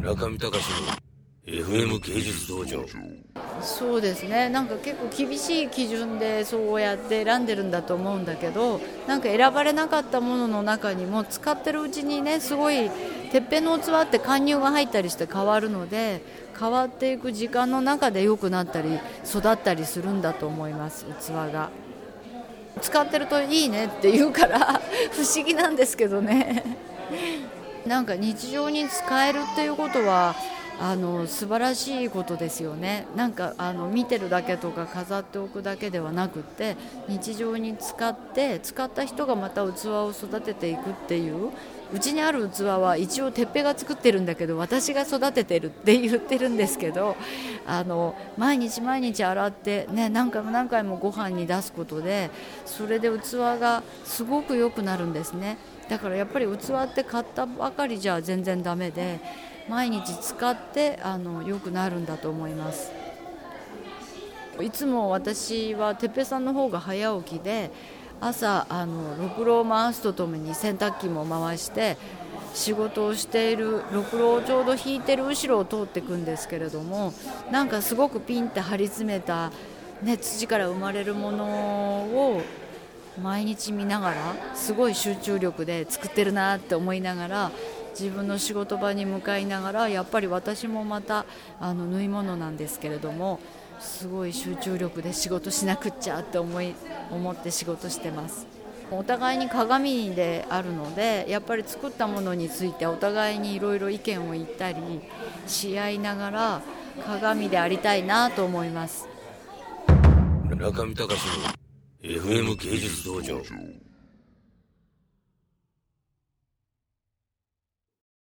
中見隆の FM 芸術道場。そうですね。なんか結構厳しい基準でそうやって選んでるんだと思うんだけどなんか選ばれなかったものの中にも使ってるうちにねすごいてっぺんの器って貫入が入ったりして変わるので変わっていく時間の中で良くなったり育ったりするんだと思います器が。使ってるといいねって言うから不思議なんですけどね。なんか日常に使えるっていうことはあの素晴らしいことですよね。なんかあの見てるだけとか飾っておくだけではなくって日常に使って使った人がまた器を育てていくっていううちにある器は一応てっぺが作ってるんだけど私が育ててるって言ってるんですけどあの毎日毎日洗って、ね、何回も何回もご飯に出すことでそれで器がすごく良くなるんですね。だからやっぱり器って買ったばかりじゃ全然ダメで毎日使ってあの良くなるんだと思います。いつも私はてっぺさんの方が早起きで朝あのろくろを回すとともに洗濯機も回して仕事をしているろくろをちょうど引いてる後ろを通っていくんですけれどもなんかすごくピンって張り詰めた、ね、土から生まれるものを毎日見ながらすごい集中力で作ってるなって思いながら自分の仕事場に向かいながらやっぱり私もまたあの縫い物なんですけれどもすごい集中力で仕事しなくっちゃって思い思って仕事してます。お互いに鏡であるのでやっぱり作ったものについてお互いにいろいろ意見を言ったりし合いながら鏡でありたいなと思います。中見隆の FM 芸術道場。